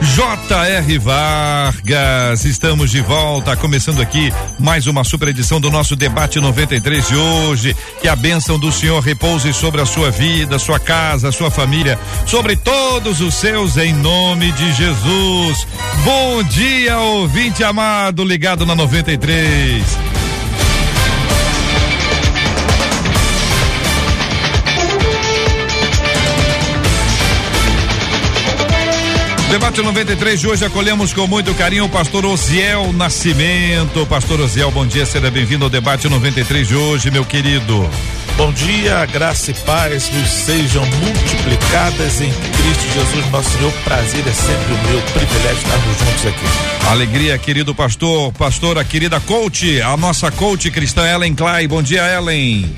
J.R. Vargas, estamos de volta, começando aqui mais uma super edição do nosso debate 93 de hoje. Que a bênção do Senhor repouse sobre a sua vida, sua casa, sua família, sobre todos os seus, em nome de Jesus. Bom dia, ouvinte amado, ligado na 93. Debate 93 de hoje acolhemos com muito carinho o pastor Osiel Nascimento. Pastor Osiel, bom dia, seja bem-vindo ao debate 93 de hoje, meu querido. Bom dia, graça e paz nos sejam multiplicadas em Cristo Jesus, nosso Senhor. Prazer é sempre o meu privilégio estarmos juntos aqui. Alegria, querido pastor, pastora, querida coach, a nossa coach cristã Ellen Clay. Bom dia, Ellen.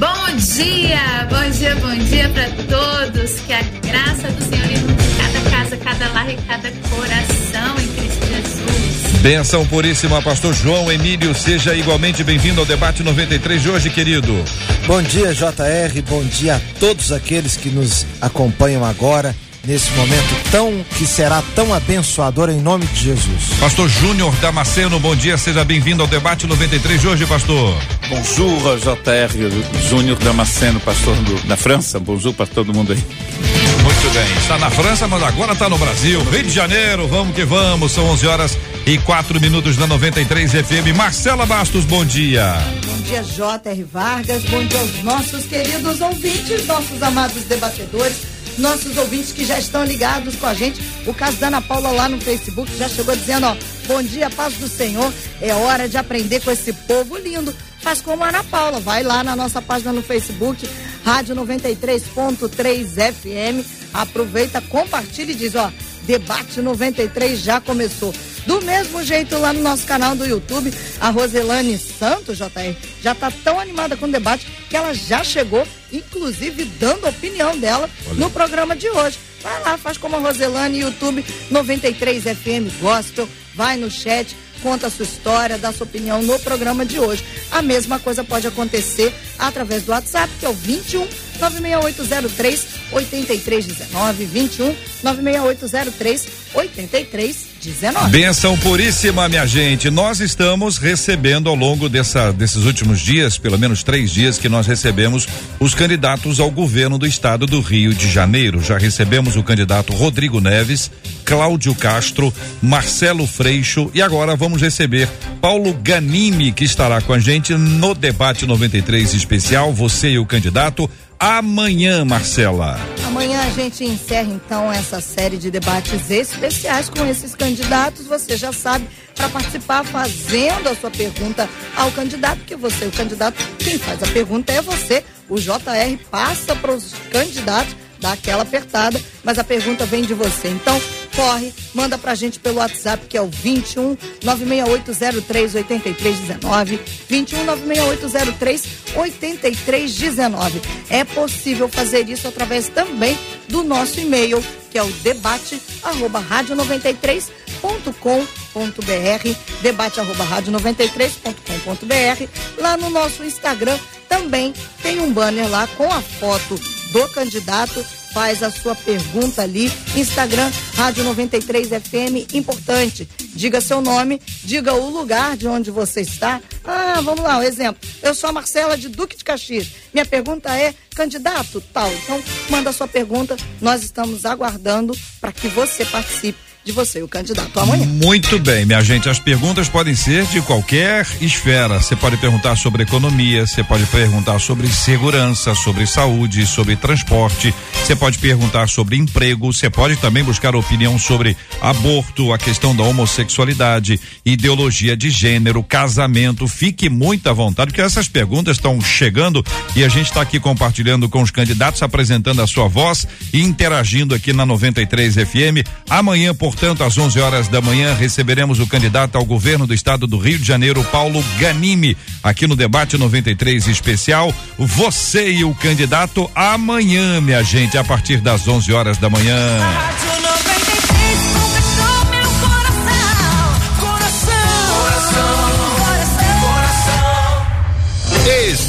Bom dia, bom dia, bom dia para todos. Que a graça do Senhor inunde cada casa, cada lar e cada coração em Cristo Jesus. Benção puríssima, pastor João Emílio, seja igualmente bem-vindo ao debate 93 de hoje, querido. Bom dia, JR, bom dia a todos aqueles que nos acompanham agora nesse momento tão que será tão abençoador em nome de Jesus. Pastor Júnior Damasceno, bom dia, seja bem-vindo ao debate 93 de hoje, pastor. Bonjour, JR Júnior Damasceno, pastor do, da França. Bonjour para todo mundo aí. Muito bem, está na França, mas agora está no Brasil. Rio de Janeiro, vamos que vamos. São 11 horas e 4 minutos na 93 FM. Marcela Bastos, bom dia. Bom dia, J.R. Vargas. Bom dia aos nossos queridos ouvintes, nossos amados debatedores nossos ouvintes que já estão ligados com a gente. O caso da Ana Paula lá no Facebook já chegou dizendo, ó, bom dia, paz do Senhor. É hora de aprender com esse povo lindo. Faz como a Ana Paula, vai lá na nossa página no Facebook, Rádio 93.3 FM. Aproveita, compartilha e diz, ó, debate 93 já começou. Do mesmo jeito lá no nosso canal do YouTube, a Roselane Santos, JR, já está tão animada com o debate que ela já chegou, inclusive dando a opinião dela Olha. no programa de hoje. Vai lá, faz como a Roselane, YouTube 93 FM Gospel, vai no chat, conta a sua história, dá sua opinião no programa de hoje. A mesma coisa pode acontecer através do WhatsApp, que é o 21 96803 8319 21 96803 8319. Benção puríssima, minha gente. Nós estamos recebendo ao longo dessa, desses últimos dias, pelo menos três dias, que nós recebemos os candidatos ao governo do estado do Rio de Janeiro. Já recebemos o candidato Rodrigo Neves, Cláudio Castro, Marcelo Freixo e agora vamos receber Paulo Ganimi, que estará com a gente no debate 93 especial. Você e o candidato amanhã, Marcela. Amanhã a gente encerra então essa série de debates especiais com esses candidatos. Você já sabe, para participar fazendo a sua pergunta ao candidato, que você, o candidato, quem faz a pergunta é você. O JR passa para os candidatos dá aquela apertada, mas a pergunta vem de você. Então, corre, manda pra gente pelo WhatsApp que é o 21 96803 8319. 21 96803 8319. É possível fazer isso através também do nosso e-mail, que é o debate arroba rádio 93.com.br, debate arroba rádio 93.com.br. Lá no nosso Instagram também tem um banner lá com a foto do candidato, faz a sua pergunta ali. Instagram, Rádio 93 FM, importante. Diga seu nome, diga o lugar de onde você está. Ah, vamos lá, um exemplo. Eu sou a Marcela de Duque de Caxias. Minha pergunta é: candidato tal. Então, manda a sua pergunta. Nós estamos aguardando para que você participe de você, o candidato, amanhã. Muito bem, minha gente. As perguntas podem ser de qualquer esfera. Você pode perguntar sobre economia, você pode perguntar sobre segurança, sobre saúde, sobre transporte, você pode perguntar sobre emprego, você pode também buscar opinião sobre aborto, a questão da homossexualidade, ideologia de gênero, casamento. Fique muito à vontade, porque essas perguntas estão chegando e a gente está aqui compartilhando com os candidatos, apresentando a sua voz e interagindo aqui na 93 FM. Amanhã, por portanto, às 11 horas da manhã, receberemos o candidato ao governo do estado do Rio de Janeiro, Paulo Ganimi, aqui no debate 93 especial. Você e o candidato amanhã, minha gente, a partir das 11 horas da manhã.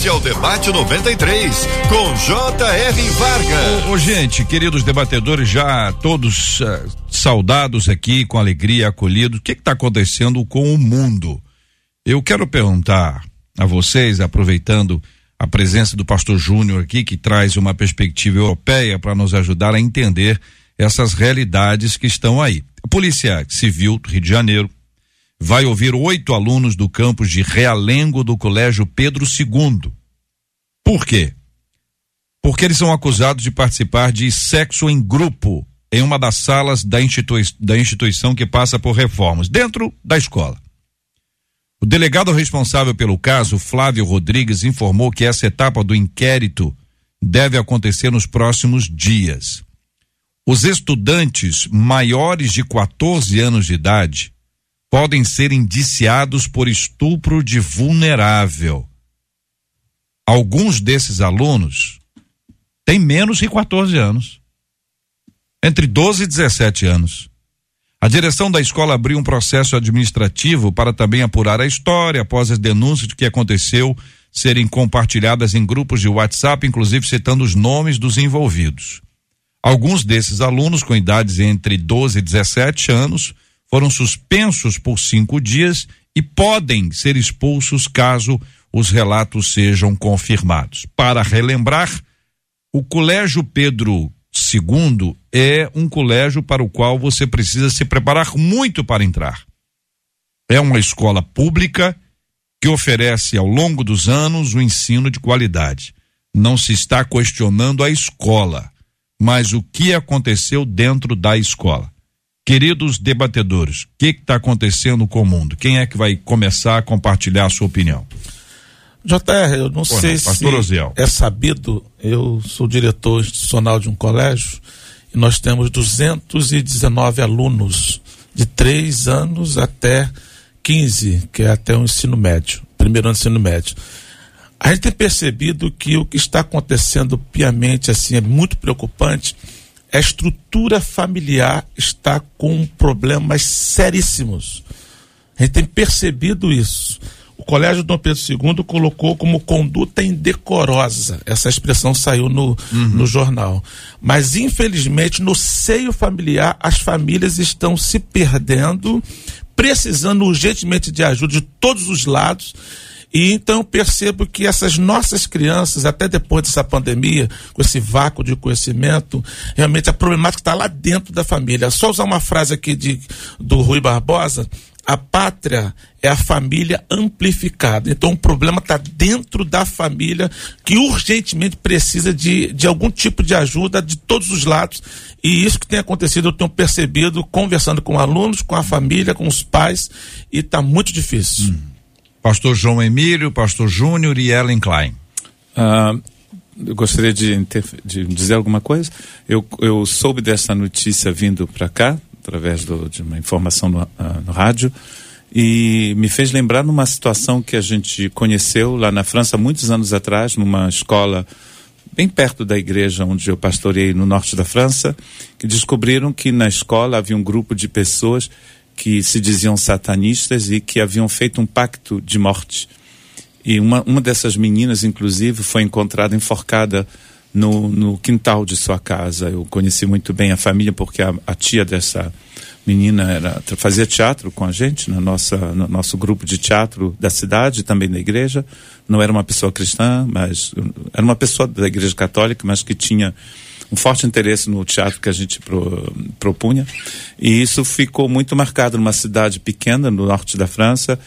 Este é o Debate 93, com J.R. Vargas. Ô, ô, gente, queridos debatedores, já todos uh, saudados aqui, com alegria, acolhidos, o que está acontecendo com o mundo? Eu quero perguntar a vocês, aproveitando a presença do pastor Júnior aqui, que traz uma perspectiva europeia para nos ajudar a entender essas realidades que estão aí. A Polícia Civil do Rio de Janeiro vai ouvir oito alunos do campus de Realengo do Colégio Pedro II. Por quê? Porque eles são acusados de participar de sexo em grupo em uma das salas da, institui da instituição que passa por reformas, dentro da escola. O delegado responsável pelo caso, Flávio Rodrigues, informou que essa etapa do inquérito deve acontecer nos próximos dias. Os estudantes maiores de 14 anos de idade podem ser indiciados por estupro de vulnerável. Alguns desses alunos têm menos de 14 anos, entre 12 e 17 anos. A direção da escola abriu um processo administrativo para também apurar a história após as denúncias de que aconteceu serem compartilhadas em grupos de WhatsApp, inclusive citando os nomes dos envolvidos. Alguns desses alunos com idades entre 12 e 17 anos foram suspensos por cinco dias e podem ser expulsos caso os relatos sejam confirmados. Para relembrar, o Colégio Pedro II é um colégio para o qual você precisa se preparar muito para entrar. É uma escola pública que oferece ao longo dos anos o um ensino de qualidade. Não se está questionando a escola, mas o que aconteceu dentro da escola. Queridos debatedores, o que está acontecendo com o mundo? Quem é que vai começar a compartilhar a sua opinião? JR, eu não Pô, sei não, se Oziel. é sabido, eu sou diretor institucional de um colégio e nós temos 219 alunos de 3 anos até 15, que é até o ensino médio, primeiro ano do ensino médio. A gente tem percebido que o que está acontecendo piamente assim é muito preocupante a estrutura familiar está com problemas seríssimos. A gente tem percebido isso. O Colégio Dom Pedro II colocou como conduta indecorosa. Essa expressão saiu no, uhum. no jornal. Mas, infelizmente, no seio familiar, as famílias estão se perdendo, precisando urgentemente de ajuda de todos os lados e então eu percebo que essas nossas crianças, até depois dessa pandemia, com esse vácuo de conhecimento, realmente a problemática está lá dentro da família. Só usar uma frase aqui de, do Rui Barbosa, a pátria é a família amplificada. Então o problema está dentro da família que urgentemente precisa de, de algum tipo de ajuda de todos os lados. E isso que tem acontecido, eu tenho percebido conversando com alunos, com a família, com os pais, e está muito difícil. Hum. Pastor João Emílio, Pastor Júnior e Ellen Klein. Uh, eu gostaria de, de, dizer alguma coisa. Eu, eu soube dessa notícia vindo para cá, através do, de uma informação no, uh, no rádio, e me fez lembrar numa situação que a gente conheceu lá na França muitos anos atrás, numa escola bem perto da igreja onde eu pastorei no norte da França, que descobriram que na escola havia um grupo de pessoas que se diziam satanistas e que haviam feito um pacto de morte. E uma, uma dessas meninas, inclusive, foi encontrada enforcada no, no quintal de sua casa. Eu conheci muito bem a família porque a, a tia dessa menina era, fazia teatro com a gente na nossa, no nosso grupo de teatro da cidade, também da igreja. Não era uma pessoa cristã, mas era uma pessoa da igreja católica, mas que tinha um forte interesse no teatro que a gente pro, propunha. E isso ficou muito marcado numa cidade pequena, no norte da França.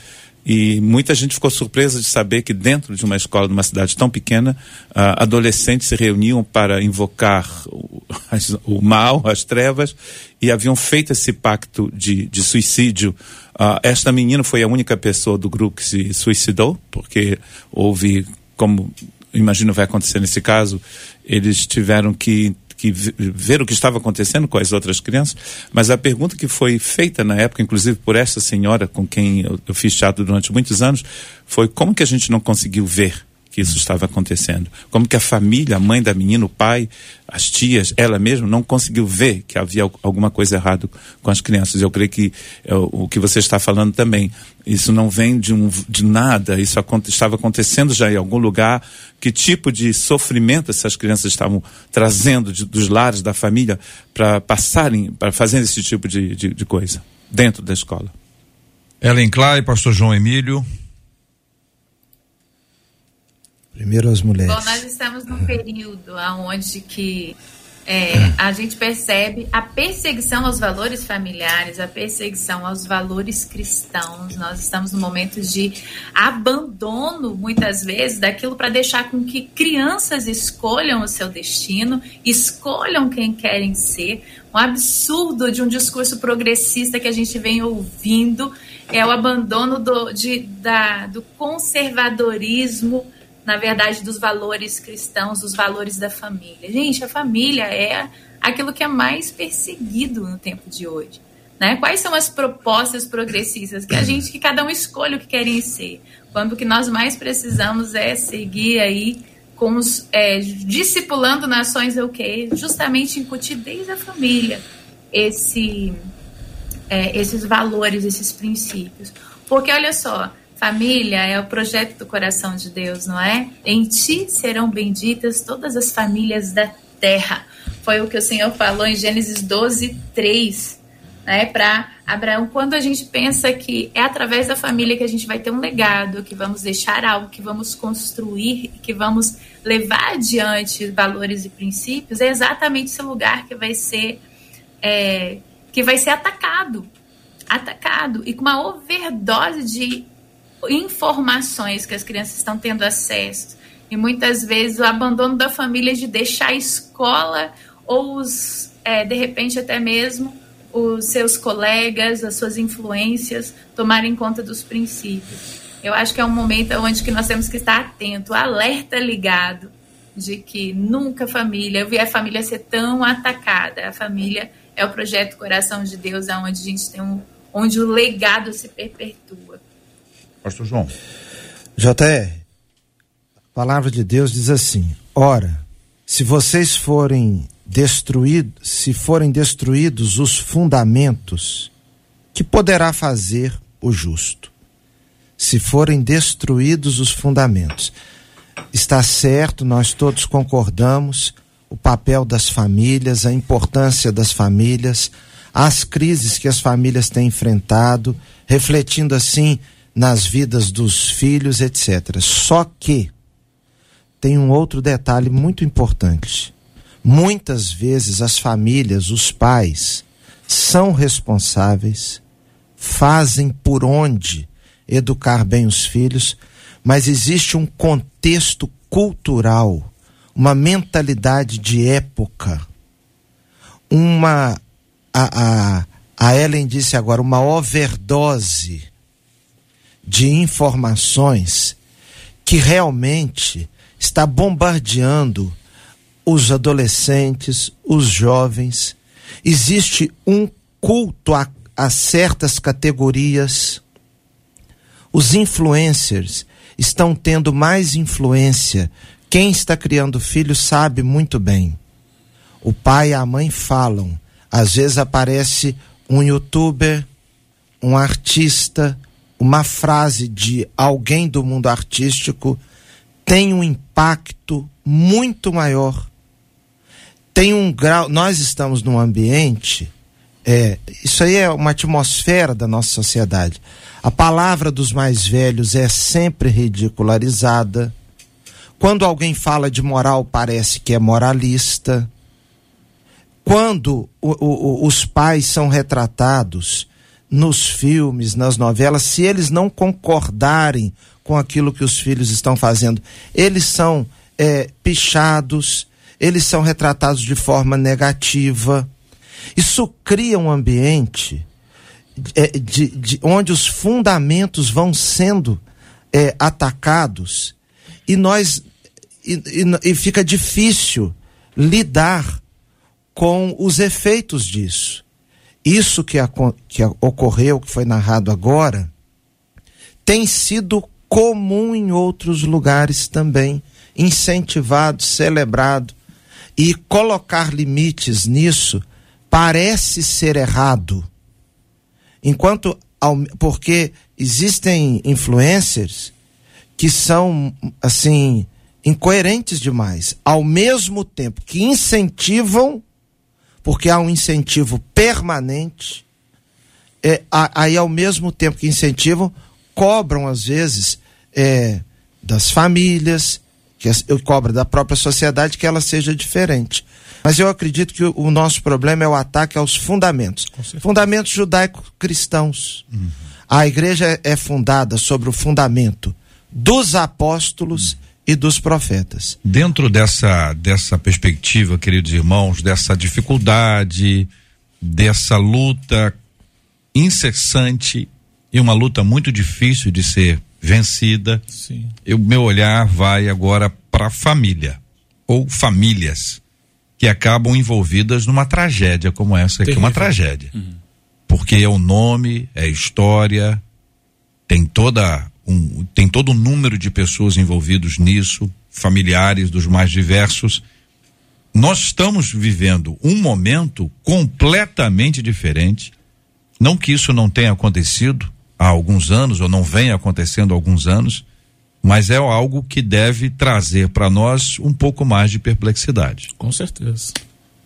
E muita gente ficou surpresa de saber que dentro de uma escola, de uma cidade tão pequena, uh, adolescentes se reuniam para invocar o, as, o, mal, as trevas, e haviam feito esse pacto de, de suicídio. Uh, esta menina foi a única pessoa do grupo que se suicidou, porque houve, como imagino vai acontecer nesse caso, eles tiveram que, que ver o que estava acontecendo com as outras crianças, mas a pergunta que foi feita na época, inclusive por essa senhora com quem eu, eu fiz teatro durante muitos anos, foi como que a gente não conseguiu ver que isso estava acontecendo. Como que a família, a mãe da menina, o pai, as tias, ela mesma não conseguiu ver que havia alguma coisa errada com as crianças. Eu creio que é, o que você está falando também, isso não vem de, um, de nada, isso estava acontecendo já em algum lugar. Que tipo de sofrimento essas crianças estavam trazendo de, dos lares da família para passarem, para fazer esse tipo de, de, de coisa dentro da escola? Ellen Clay, pastor João Emílio. Primeiro as mulheres. Bom, nós estamos num período onde que é, a gente percebe a perseguição aos valores familiares, a perseguição aos valores cristãos. Nós estamos num momento de abandono, muitas vezes, daquilo para deixar com que crianças escolham o seu destino, escolham quem querem ser. Um absurdo de um discurso progressista que a gente vem ouvindo é o abandono do, de, da, do conservadorismo na verdade, dos valores cristãos, dos valores da família. Gente, a família é aquilo que é mais perseguido no tempo de hoje. Né? Quais são as propostas progressistas que a gente, que cada um escolhe o que querem ser, quando o que nós mais precisamos é seguir aí com os é, discipulando nações o que justamente incutir desde a família esse é, esses valores, esses princípios, porque olha só Família é o projeto do coração de Deus, não é? Em ti serão benditas todas as famílias da terra. Foi o que o Senhor falou em Gênesis 12, 3, né? Para Abraão. Quando a gente pensa que é através da família que a gente vai ter um legado, que vamos deixar algo, que vamos construir, que vamos levar adiante valores e princípios, é exatamente esse lugar que vai ser. É, que vai ser atacado atacado e com uma overdose de informações que as crianças estão tendo acesso. E muitas vezes o abandono da família de deixar a escola ou os, é, de repente até mesmo os seus colegas, as suas influências tomarem conta dos princípios. Eu acho que é um momento onde que nós temos que estar atento, alerta ligado de que nunca a família, eu vi a família ser tão atacada. A família é o projeto Coração de Deus, onde a gente tem um, onde o legado se perpetua. Pastor João. JR, a palavra de Deus diz assim: Ora, se vocês forem destruídos, se forem destruídos os fundamentos, que poderá fazer o justo? Se forem destruídos os fundamentos. Está certo, nós todos concordamos o papel das famílias, a importância das famílias, as crises que as famílias têm enfrentado, refletindo assim nas vidas dos filhos, etc. Só que tem um outro detalhe muito importante. Muitas vezes as famílias, os pais, são responsáveis, fazem por onde educar bem os filhos, mas existe um contexto cultural, uma mentalidade de época, uma. A, a, a Ellen disse agora, uma overdose de informações que realmente está bombardeando os adolescentes, os jovens. Existe um culto a, a certas categorias. Os influencers estão tendo mais influência. Quem está criando filhos sabe muito bem. O pai e a mãe falam. Às vezes aparece um youtuber, um artista, uma frase de alguém do mundo artístico tem um impacto muito maior. Tem um grau. Nós estamos num ambiente. É, isso aí é uma atmosfera da nossa sociedade. A palavra dos mais velhos é sempre ridicularizada. Quando alguém fala de moral, parece que é moralista. Quando o, o, os pais são retratados nos filmes, nas novelas, se eles não concordarem com aquilo que os filhos estão fazendo, eles são é, pichados, eles são retratados de forma negativa. Isso cria um ambiente é, de, de, onde os fundamentos vão sendo é, atacados e nós e, e, e fica difícil lidar com os efeitos disso. Isso que, a, que ocorreu, que foi narrado agora, tem sido comum em outros lugares também, incentivado, celebrado. E colocar limites nisso parece ser errado. Enquanto, porque existem influencers que são, assim, incoerentes demais. Ao mesmo tempo que incentivam, porque há um incentivo permanente, é, aí ao mesmo tempo que incentivam, cobram às vezes é, das famílias, que eu cobro da própria sociedade que ela seja diferente. Mas eu acredito que o, o nosso problema é o ataque aos fundamentos. Fundamentos judaico-cristãos. Uhum. A igreja é fundada sobre o fundamento dos apóstolos uhum. E dos profetas. Dentro dessa, dessa perspectiva, queridos irmãos, dessa dificuldade, dessa luta incessante e uma luta muito difícil de ser vencida. Sim. O meu olhar vai agora para a família ou famílias que acabam envolvidas numa tragédia como essa aqui, uma tragédia. Uhum. Porque é o nome, é a história, tem toda um, tem todo um número de pessoas envolvidos nisso, familiares dos mais diversos. Nós estamos vivendo um momento completamente diferente. Não que isso não tenha acontecido, há alguns anos, ou não vem acontecendo há alguns anos, mas é algo que deve trazer para nós um pouco mais de perplexidade. Com certeza.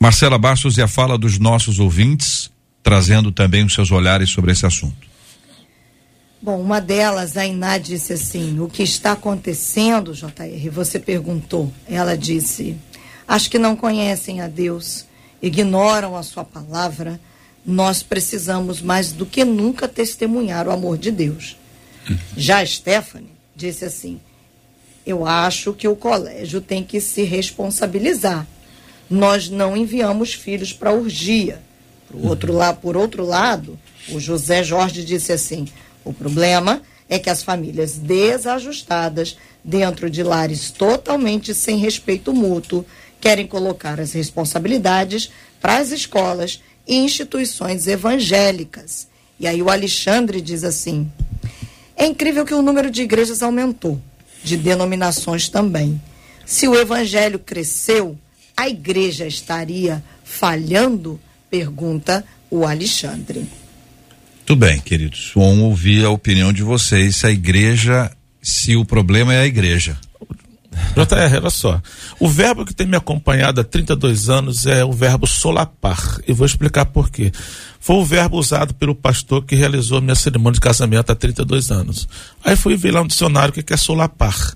Marcela Bastos e a fala dos nossos ouvintes, trazendo também os seus olhares sobre esse assunto. Bom, uma delas, a Iná disse assim: o que está acontecendo, JR? Você perguntou. Ela disse: acho que não conhecem a Deus, ignoram a sua palavra, nós precisamos mais do que nunca testemunhar o amor de Deus. Já Stephanie disse assim: Eu acho que o colégio tem que se responsabilizar. Nós não enviamos filhos para urgia. Por outro, la por outro lado, o José Jorge disse assim: O problema é que as famílias desajustadas, dentro de lares totalmente sem respeito mútuo, querem colocar as responsabilidades para as escolas e instituições evangélicas. E aí o Alexandre diz assim: é incrível que o número de igrejas aumentou, de denominações também. Se o evangelho cresceu, a igreja estaria falhando? Pergunta o Alexandre. Tudo bem, queridos. Vamos ouvir a opinião de vocês. Se a igreja, se o problema é a igreja. JR, olha só. O verbo que tem me acompanhado há 32 anos é o verbo solapar. E vou explicar por quê. Foi o verbo usado pelo pastor que realizou minha cerimônia de casamento há 32 anos. Aí fui ver lá no dicionário o que é solapar.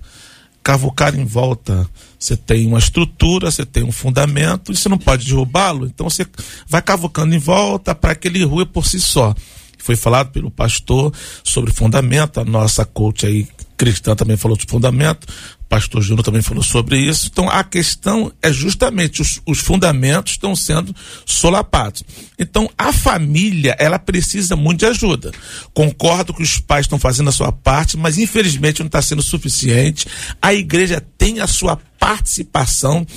Cavucar em volta. Você tem uma estrutura, você tem um fundamento e você não pode derrubá-lo. Então você vai cavucando em volta para que ele rue por si só foi falado pelo pastor sobre fundamento, a nossa coach aí cristã também falou de fundamento, pastor Júnior também falou sobre isso. Então a questão é justamente os, os fundamentos estão sendo solapados. Então a família, ela precisa muito de ajuda. Concordo que os pais estão fazendo a sua parte, mas infelizmente não está sendo suficiente. A igreja tem a sua participação.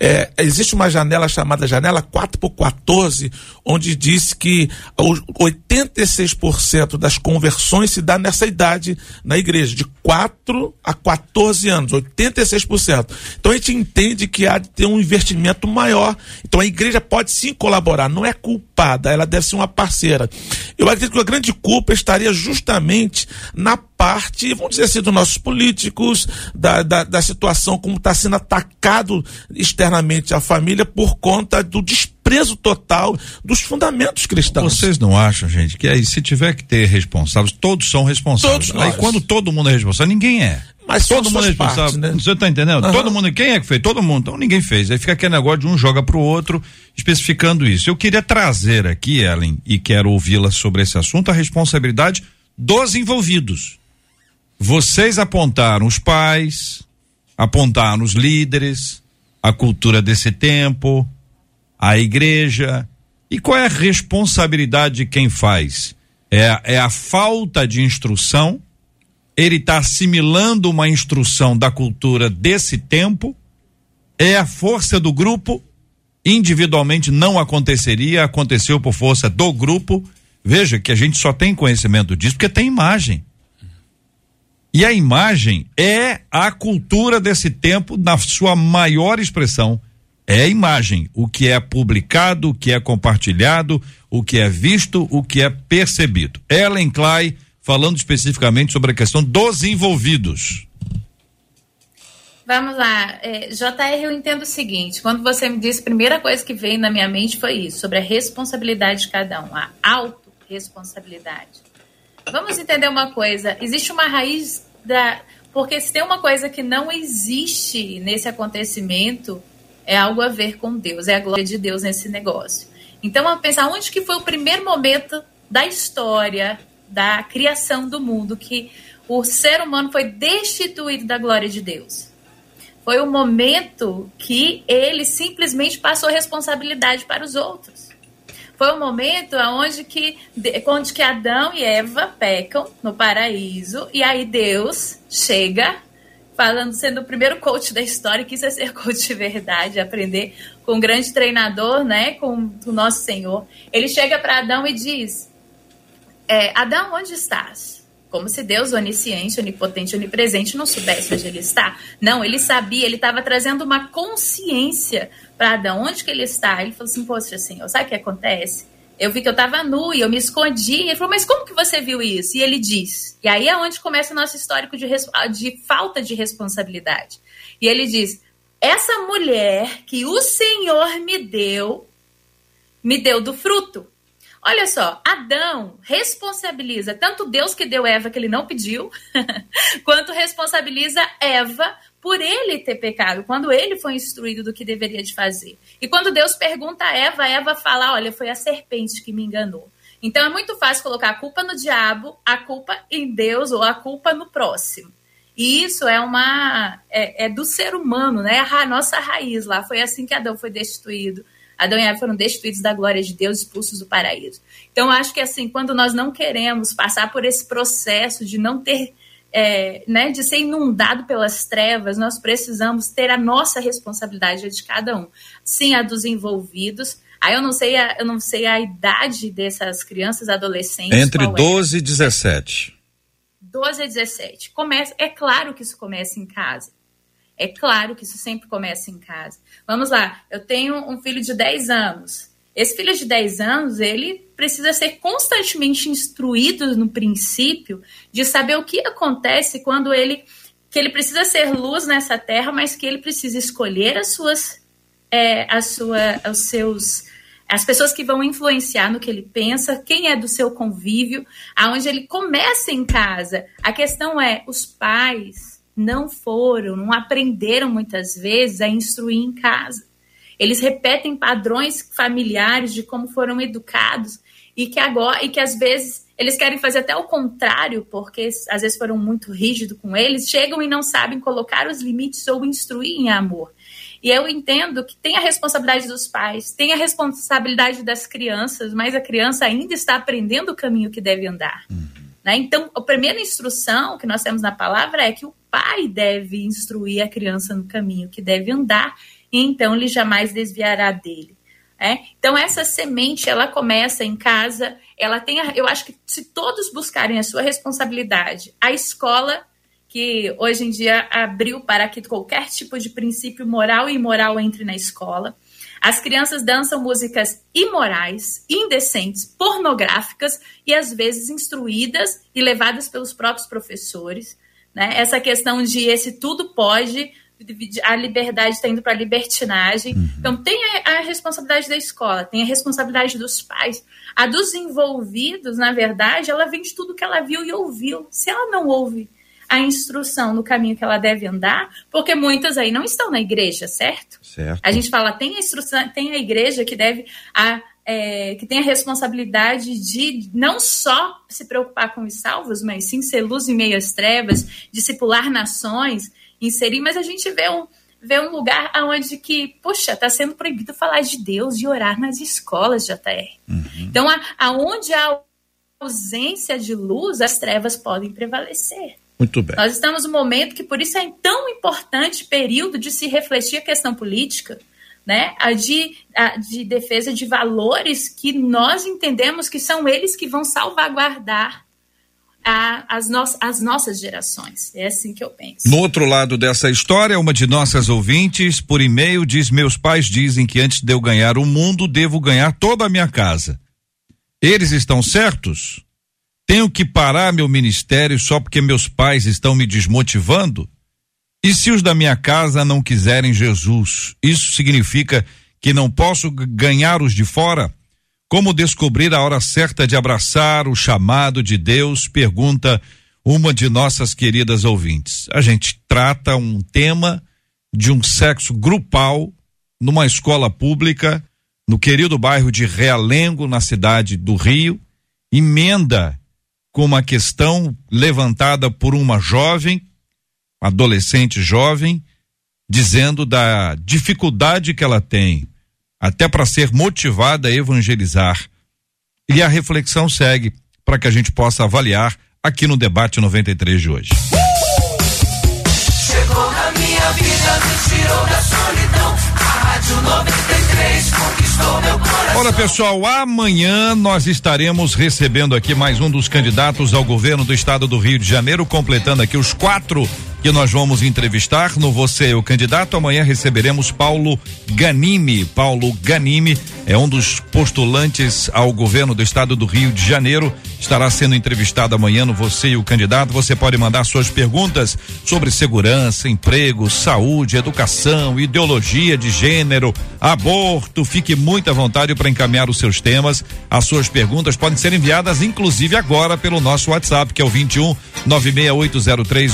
É, existe uma janela chamada janela 4 por 14, onde diz que 86% das conversões se dá nessa idade na igreja, de 4 a 14 anos, 86%. Então a gente entende que há de ter um investimento maior. Então a igreja pode sim colaborar, não é culpada, ela deve ser uma parceira. Eu acredito que a grande culpa estaria justamente na parte, vamos dizer assim, dos nossos políticos, da, da, da situação como está sendo atacado externamente a família por conta do desprezo total dos fundamentos cristãos. Vocês não acham, gente, que aí se tiver que ter responsáveis, todos são responsáveis. Todos aí quando todo mundo é responsável, ninguém é. Mas todo mundo é responsável. Partes, né? Você está entendendo? Uhum. Todo mundo, quem é que fez? Todo mundo. Então ninguém fez. Aí fica aquele negócio de um joga para o outro, especificando isso. Eu queria trazer aqui, Ellen, e quero ouvi-la sobre esse assunto, a responsabilidade dos envolvidos. Vocês apontaram os pais, apontaram os líderes, a cultura desse tempo, a igreja. E qual é a responsabilidade de quem faz? É, é a falta de instrução, ele está assimilando uma instrução da cultura desse tempo, é a força do grupo, individualmente não aconteceria, aconteceu por força do grupo. Veja que a gente só tem conhecimento disso porque tem imagem. E a imagem é a cultura desse tempo na sua maior expressão. É a imagem, o que é publicado, o que é compartilhado, o que é visto, o que é percebido. Ellen Clay falando especificamente sobre a questão dos envolvidos. Vamos lá, é, JR, eu entendo o seguinte: quando você me disse, a primeira coisa que veio na minha mente foi isso, sobre a responsabilidade de cada um, a autorresponsabilidade. Vamos entender uma coisa: existe uma raiz da. Porque se tem uma coisa que não existe nesse acontecimento, é algo a ver com Deus, é a glória de Deus nesse negócio. Então, vamos pensar onde que foi o primeiro momento da história, da criação do mundo, que o ser humano foi destituído da glória de Deus foi o momento que ele simplesmente passou responsabilidade para os outros. Foi o momento onde que, onde que Adão e Eva pecam no paraíso e aí Deus chega falando, sendo o primeiro coach da história, quis ser coach de verdade, aprender com um grande treinador, né, com o nosso Senhor. Ele chega para Adão e diz: é, Adão, onde estás? Como se Deus, onisciente, onipotente, onipresente, não soubesse onde ele está. Não, ele sabia, ele estava trazendo uma consciência para Adão, onde que ele está. Ele falou assim, poxa, Senhor, sabe o que acontece? Eu vi que eu estava nu e eu me escondi. Ele falou, mas como que você viu isso? E ele diz. E aí é onde começa o nosso histórico de, de falta de responsabilidade. E ele diz, essa mulher que o Senhor me deu, me deu do fruto. Olha só, Adão responsabiliza tanto Deus que deu Eva que ele não pediu, quanto responsabiliza Eva por ele ter pecado, quando ele foi instruído do que deveria de fazer. E quando Deus pergunta a Eva, Eva fala: "Olha, foi a serpente que me enganou". Então é muito fácil colocar a culpa no diabo, a culpa em Deus ou a culpa no próximo. E isso é uma é, é do ser humano, né? A nossa raiz lá foi assim que Adão foi destituído. Adão e Eva foram destituídos da glória de Deus, expulsos do paraíso. Então, acho que assim, quando nós não queremos passar por esse processo de não ter, é, né, de ser inundado pelas trevas, nós precisamos ter a nossa responsabilidade de cada um. Sim, a dos envolvidos. Aí eu não sei a, eu não sei a idade dessas crianças, adolescentes. Entre 12 é. e 17. 12 a 17. Começa, é claro que isso começa em casa. É claro que isso sempre começa em casa. Vamos lá, eu tenho um filho de 10 anos. Esse filho de 10 anos, ele precisa ser constantemente instruído no princípio de saber o que acontece quando ele que ele precisa ser luz nessa terra, mas que ele precisa escolher as suas é, a sua, os seus as pessoas que vão influenciar no que ele pensa, quem é do seu convívio, aonde ele começa em casa. A questão é os pais não foram, não aprenderam muitas vezes a instruir em casa. Eles repetem padrões familiares de como foram educados e que agora e que às vezes eles querem fazer até o contrário, porque às vezes foram muito rígidos com eles, chegam e não sabem colocar os limites ou instruir em amor. E eu entendo que tem a responsabilidade dos pais, tem a responsabilidade das crianças, mas a criança ainda está aprendendo o caminho que deve andar. Uhum. Né? Então, a primeira instrução que nós temos na palavra é que o pai deve instruir a criança no caminho que deve andar, e então ele jamais desviará dele. É? Então essa semente ela começa em casa, ela tem, a, eu acho que se todos buscarem a sua responsabilidade, a escola que hoje em dia abriu para que qualquer tipo de princípio moral e imoral entre na escola. As crianças dançam músicas imorais, indecentes, pornográficas e às vezes instruídas e levadas pelos próprios professores. Né? Essa questão de esse tudo pode, a liberdade está indo para a libertinagem. Uhum. Então, tem a, a, responsabilidade da escola, tem a responsabilidade dos pais. A dos envolvidos, na verdade, ela vem de tudo que ela viu e ouviu. Se ela não ouve a instrução no caminho que ela deve andar, porque muitas aí não estão na igreja, certo? Certo. A gente fala, tem a instrução, tem a igreja que deve a é, que tem a responsabilidade de não só se preocupar com os salvos, mas sim ser luz em meio às trevas, discipular nações, inserir, mas a gente vê um, vê um lugar onde que, puxa, está sendo proibido falar de Deus e orar nas escolas, JR. Uhum. Então, a, aonde há ausência de luz, as trevas podem prevalecer. Muito bem. Nós estamos num momento que, por isso, é tão importante período de se refletir a questão política, né? A de, a de defesa de valores que nós entendemos que são eles que vão salvaguardar a, as, no, as nossas gerações. É assim que eu penso. No outro lado dessa história, uma de nossas ouvintes, por e-mail, diz: Meus pais dizem que antes de eu ganhar o mundo, devo ganhar toda a minha casa. Eles estão certos? Tenho que parar meu ministério só porque meus pais estão me desmotivando? E se os da minha casa não quiserem Jesus, isso significa que não posso ganhar os de fora? Como descobrir a hora certa de abraçar o chamado de Deus? Pergunta uma de nossas queridas ouvintes. A gente trata um tema de um sexo grupal numa escola pública no querido bairro de Realengo, na cidade do Rio, emenda com uma questão levantada por uma jovem adolescente jovem, dizendo da dificuldade que ela tem até para ser motivada a evangelizar. E a reflexão segue para que a gente possa avaliar aqui no debate 93 de hoje. Chegou na minha vida, me tirou da solidão. A Rádio 93 conquistou meu coração. Olha, pessoal, amanhã nós estaremos recebendo aqui mais um dos candidatos ao governo do estado do Rio de Janeiro, completando aqui os quatro que nós vamos entrevistar no Você o Candidato. Amanhã receberemos Paulo Ganime. Paulo Ganime é um dos postulantes ao governo do estado do Rio de Janeiro. Estará sendo entrevistado amanhã no Você e o Candidato. Você pode mandar suas perguntas sobre segurança, emprego, saúde, educação, ideologia de gênero, aborto. Fique muito à vontade para encaminhar os seus temas. As suas perguntas podem ser enviadas, inclusive agora, pelo nosso WhatsApp, que é o 21 96803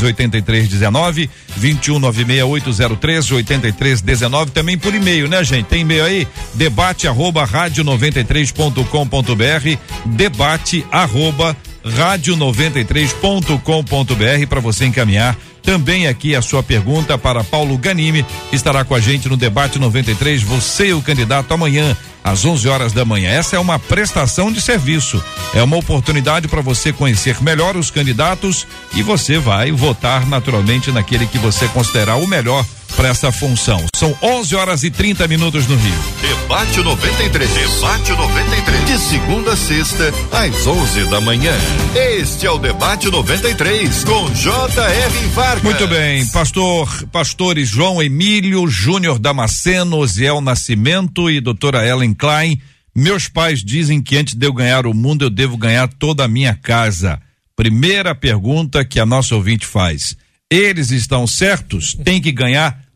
8319, 21 96803 8319. Também por e-mail, né, gente? Tem e-mail aí? Debate arroba rádio 93.com.br, debate arroba rádio93.com.br para você encaminhar também aqui a sua pergunta para Paulo Ganime, que estará com a gente no debate 93. Você, o candidato, amanhã às 11 horas da manhã. Essa é uma prestação de serviço. É uma oportunidade para você conhecer melhor os candidatos e você vai votar naturalmente naquele que você considerar o melhor para essa função. São 11 horas e 30 minutos no Rio. Debate 93. Debate 93. De segunda a sexta, às 11 da manhã. Este é o Debate 93 com J.R. Vargas. Muito bem, pastor, pastores João Emílio Júnior Damasceno, Osiel Nascimento e doutora Ellen Klein. Meus pais dizem que antes de eu ganhar o mundo, eu devo ganhar toda a minha casa. Primeira pergunta que a nossa ouvinte faz eles estão certos, tem que ganhar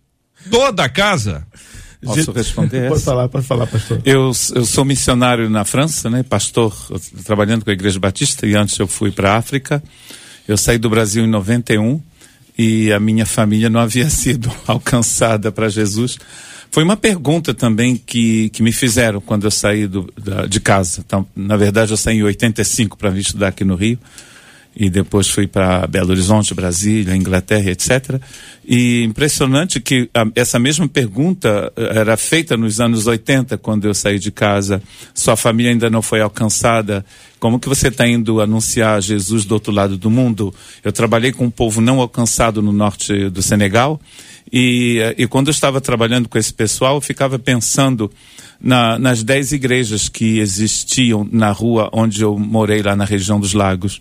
toda a casa. Posso responder Pode falar, pode falar, pastor. Eu, eu sou missionário na França, né, pastor, trabalhando com a Igreja Batista, e antes eu fui para a África. Eu saí do Brasil em 91 e a minha família não havia sido alcançada para Jesus. Foi uma pergunta também que, que me fizeram quando eu saí do, da, de casa. Então, na verdade, eu saí em 85 para vir estudar aqui no Rio e depois fui para Belo Horizonte, Brasília, Inglaterra, etc. E impressionante que a, essa mesma pergunta eh, era feita nos anos 80, quando eu saí de casa. Sua família ainda não foi alcançada. Como que você está indo anunciar Jesus do outro lado do mundo? Eu trabalhei com um povo não alcançado no norte do Senegal. E, eh, e quando eu estava trabalhando com esse pessoal, eu ficava pensando na, nas dez igrejas que existiam na rua onde eu morei, lá na região dos Lagos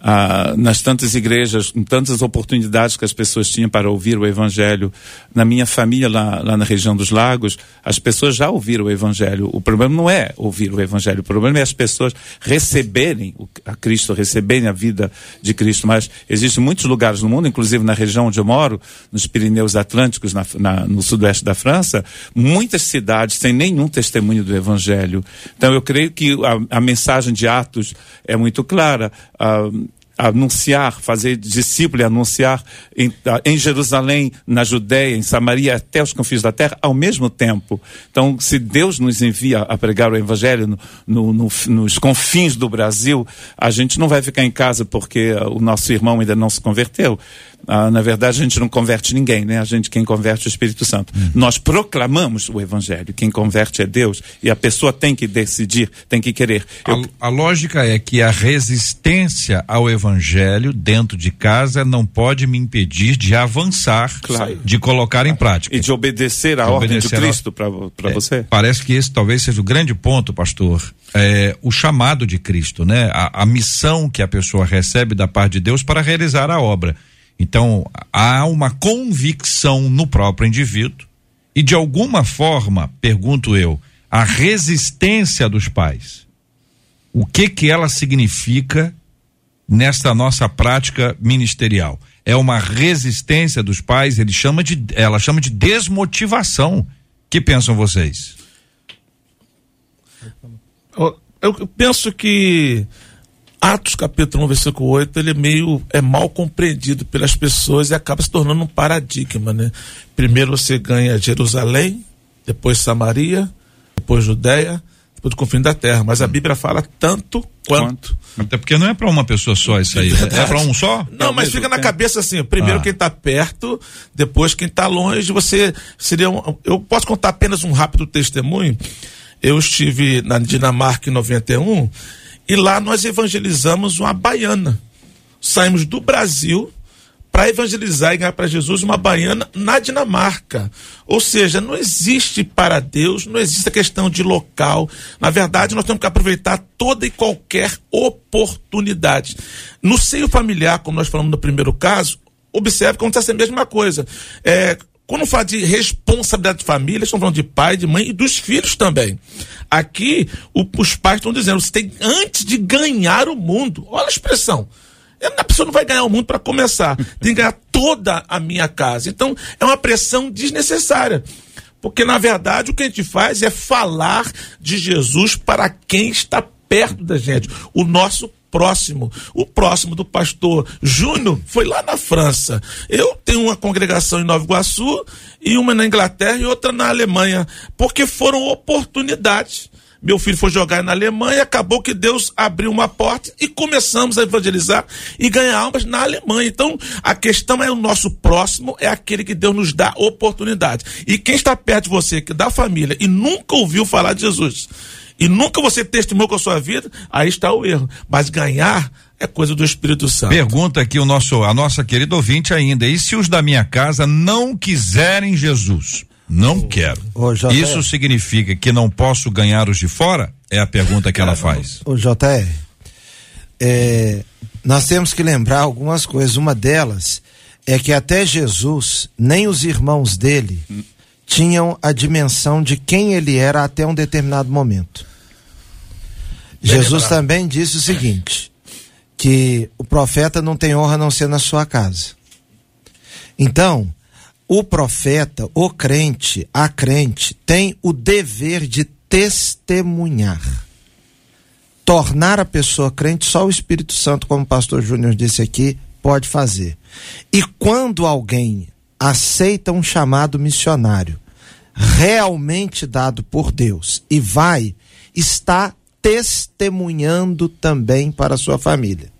ah, nas tantas igrejas, com tantas oportunidades que as pessoas tinham para ouvir o Evangelho. Na minha família, lá, lá na região dos Lagos, as pessoas já ouviram o Evangelho. O problema não é ouvir o Evangelho, o problema é as pessoas receberem a Cristo, receberem a vida de Cristo. Mas existem muitos lugares no mundo, inclusive na região onde eu moro, nos Pirineus Atlânticos, na, na, no sudoeste da França, muitas cidades sem nenhum testemunho do Evangelho. Então eu creio que a, a mensagem de Atos é muito clara. Ah, anunciar, fazer discípulo e anunciar em, em, Jerusalém, na Judéia, em Samaria, até os confins da terra, ao mesmo tempo. Então, se Deus nos envia a pregar o Evangelho no, no, no, nos confins do Brasil, a gente não vai ficar em casa porque o nosso irmão ainda não se converteu. Ah, na verdade, a gente não converte ninguém, né? A gente quem converte é o Espírito Santo. Hum. Nós proclamamos o Evangelho. Quem converte é Deus e a pessoa tem que decidir, tem que querer. Eu... A, a lógica é que a resistência ao Evangelho evangelho dentro de casa não pode me impedir de avançar, claro. de colocar em prática. E de obedecer à ordem de Cristo para é, você? Parece que esse talvez seja o grande ponto, pastor. É, o chamado de Cristo, né? A, a missão que a pessoa recebe da parte de Deus para realizar a obra. Então, há uma convicção no próprio indivíduo e de alguma forma, pergunto eu, a resistência dos pais. O que que ela significa nesta nossa prática ministerial? É uma resistência dos pais, ele chama de, ela chama de desmotivação. Que pensam vocês? Eu penso que Atos capítulo 1, versículo 8, ele é meio é mal compreendido pelas pessoas e acaba se tornando um paradigma, né? Primeiro você ganha Jerusalém, depois Samaria, depois Judéia, do confim da terra. Mas a hum. Bíblia fala tanto quanto. Até porque não é para uma pessoa só isso aí. É, é para um só? Não, mas fica na cabeça assim: primeiro ah. quem está perto, depois quem está longe. Você seria. Um, eu posso contar apenas um rápido testemunho. Eu estive na Dinamarca em 91 e lá nós evangelizamos uma baiana. Saímos do Brasil para evangelizar e ganhar para Jesus uma baiana na Dinamarca. Ou seja, não existe para Deus, não existe a questão de local. Na verdade, nós temos que aproveitar toda e qualquer oportunidade. No seio familiar, como nós falamos no primeiro caso, observe que acontece a mesma coisa. É, quando fala de responsabilidade de família, estão falando de pai, de mãe e dos filhos também. Aqui, o, os pais estão dizendo, você tem antes de ganhar o mundo. Olha a expressão. A pessoa não vai ganhar o mundo para começar. Tem que ganhar toda a minha casa. Então, é uma pressão desnecessária. Porque, na verdade, o que a gente faz é falar de Jesus para quem está perto da gente. O nosso próximo. O próximo do pastor Júnior foi lá na França. Eu tenho uma congregação em Nova Iguaçu e uma na Inglaterra e outra na Alemanha, porque foram oportunidades. Meu filho foi jogar na Alemanha, acabou que Deus abriu uma porta e começamos a evangelizar e ganhar almas na Alemanha. Então, a questão é o nosso próximo, é aquele que Deus nos dá oportunidade. E quem está perto de você, que da família, e nunca ouviu falar de Jesus, e nunca você testemunhou com a sua vida, aí está o erro. Mas ganhar é coisa do Espírito Santo. Pergunta aqui o nosso, a nossa querida ouvinte ainda. E se os da minha casa não quiserem Jesus? Não quero. Isso significa que não posso ganhar os de fora? É a pergunta que ela faz. O JR, é, nós temos que lembrar algumas coisas. Uma delas é que até Jesus, nem os irmãos dele, tinham a dimensão de quem ele era até um determinado momento. Jesus também disse o seguinte: que o profeta não tem honra a não ser na sua casa. Então, o profeta, o crente, a crente, tem o dever de testemunhar. Tornar a pessoa crente, só o Espírito Santo, como o pastor Júnior disse aqui, pode fazer. E quando alguém aceita um chamado missionário realmente dado por Deus e vai está testemunhando também para a sua família.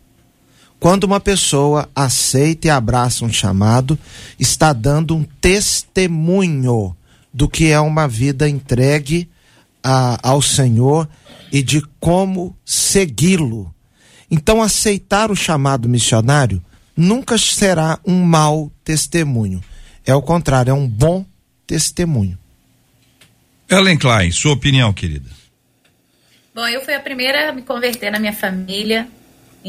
Quando uma pessoa aceita e abraça um chamado, está dando um testemunho do que é uma vida entregue a, ao Senhor e de como segui-lo. Então, aceitar o chamado missionário nunca será um mau testemunho. É o contrário, é um bom testemunho. Ellen Klein, sua opinião, querida. Bom, eu fui a primeira a me converter na minha família,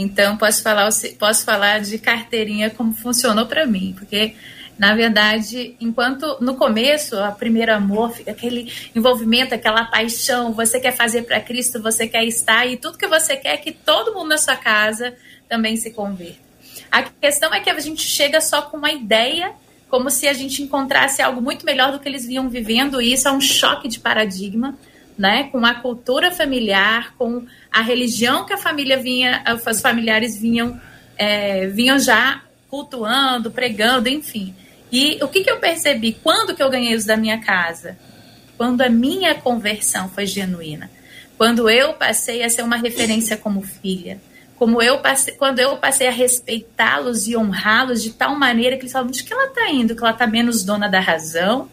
então posso falar, posso falar de carteirinha como funcionou para mim, porque na verdade, enquanto no começo, o primeiro amor, fica aquele envolvimento, aquela paixão, você quer fazer para Cristo, você quer estar e tudo que você quer é que todo mundo na sua casa também se converta. A questão é que a gente chega só com uma ideia, como se a gente encontrasse algo muito melhor do que eles vinham vivendo, e isso é um choque de paradigma, né? Com a cultura familiar, com a religião que a família vinha, os familiares vinham, é, vinham já cultuando, pregando, enfim. E o que, que eu percebi? Quando que eu ganhei os da minha casa? Quando a minha conversão foi genuína. Quando eu passei a ser uma referência como filha como eu passei, quando eu passei a respeitá-los e honrá-los de tal maneira que eles falavam de que ela está indo, que ela está menos dona da razão,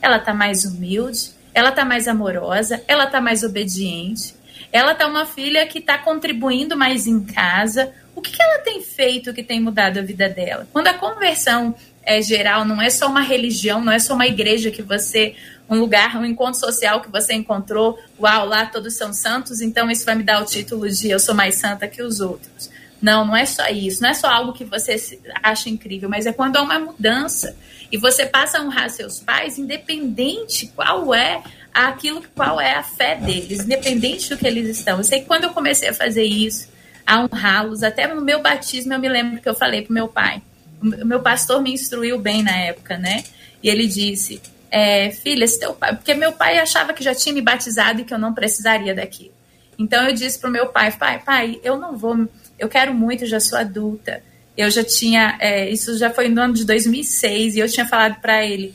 ela está mais humilde, ela está mais amorosa, ela está mais obediente, ela está uma filha que está contribuindo mais em casa, o que, que ela tem feito que tem mudado a vida dela? Quando a conversão é geral, não é só uma religião, não é só uma igreja que você um lugar, um encontro social que você encontrou, uau, lá todos são santos, então isso vai me dar o título de eu sou mais santa que os outros. Não, não é só isso, não é só algo que você acha incrível, mas é quando há uma mudança e você passa a honrar seus pais, independente qual é aquilo, qual é a fé deles, independente do que eles estão. Eu sei que quando eu comecei a fazer isso, a honrá-los, até no meu batismo eu me lembro que eu falei pro meu pai. O meu pastor me instruiu bem na época, né? E ele disse: é, filha, se teu pai, porque meu pai achava que já tinha me batizado e que eu não precisaria daquilo. Então eu disse pro meu pai, pai, pai, eu não vou, eu quero muito, já sou adulta. Eu já tinha, é, isso já foi no ano de 2006 e eu tinha falado para ele,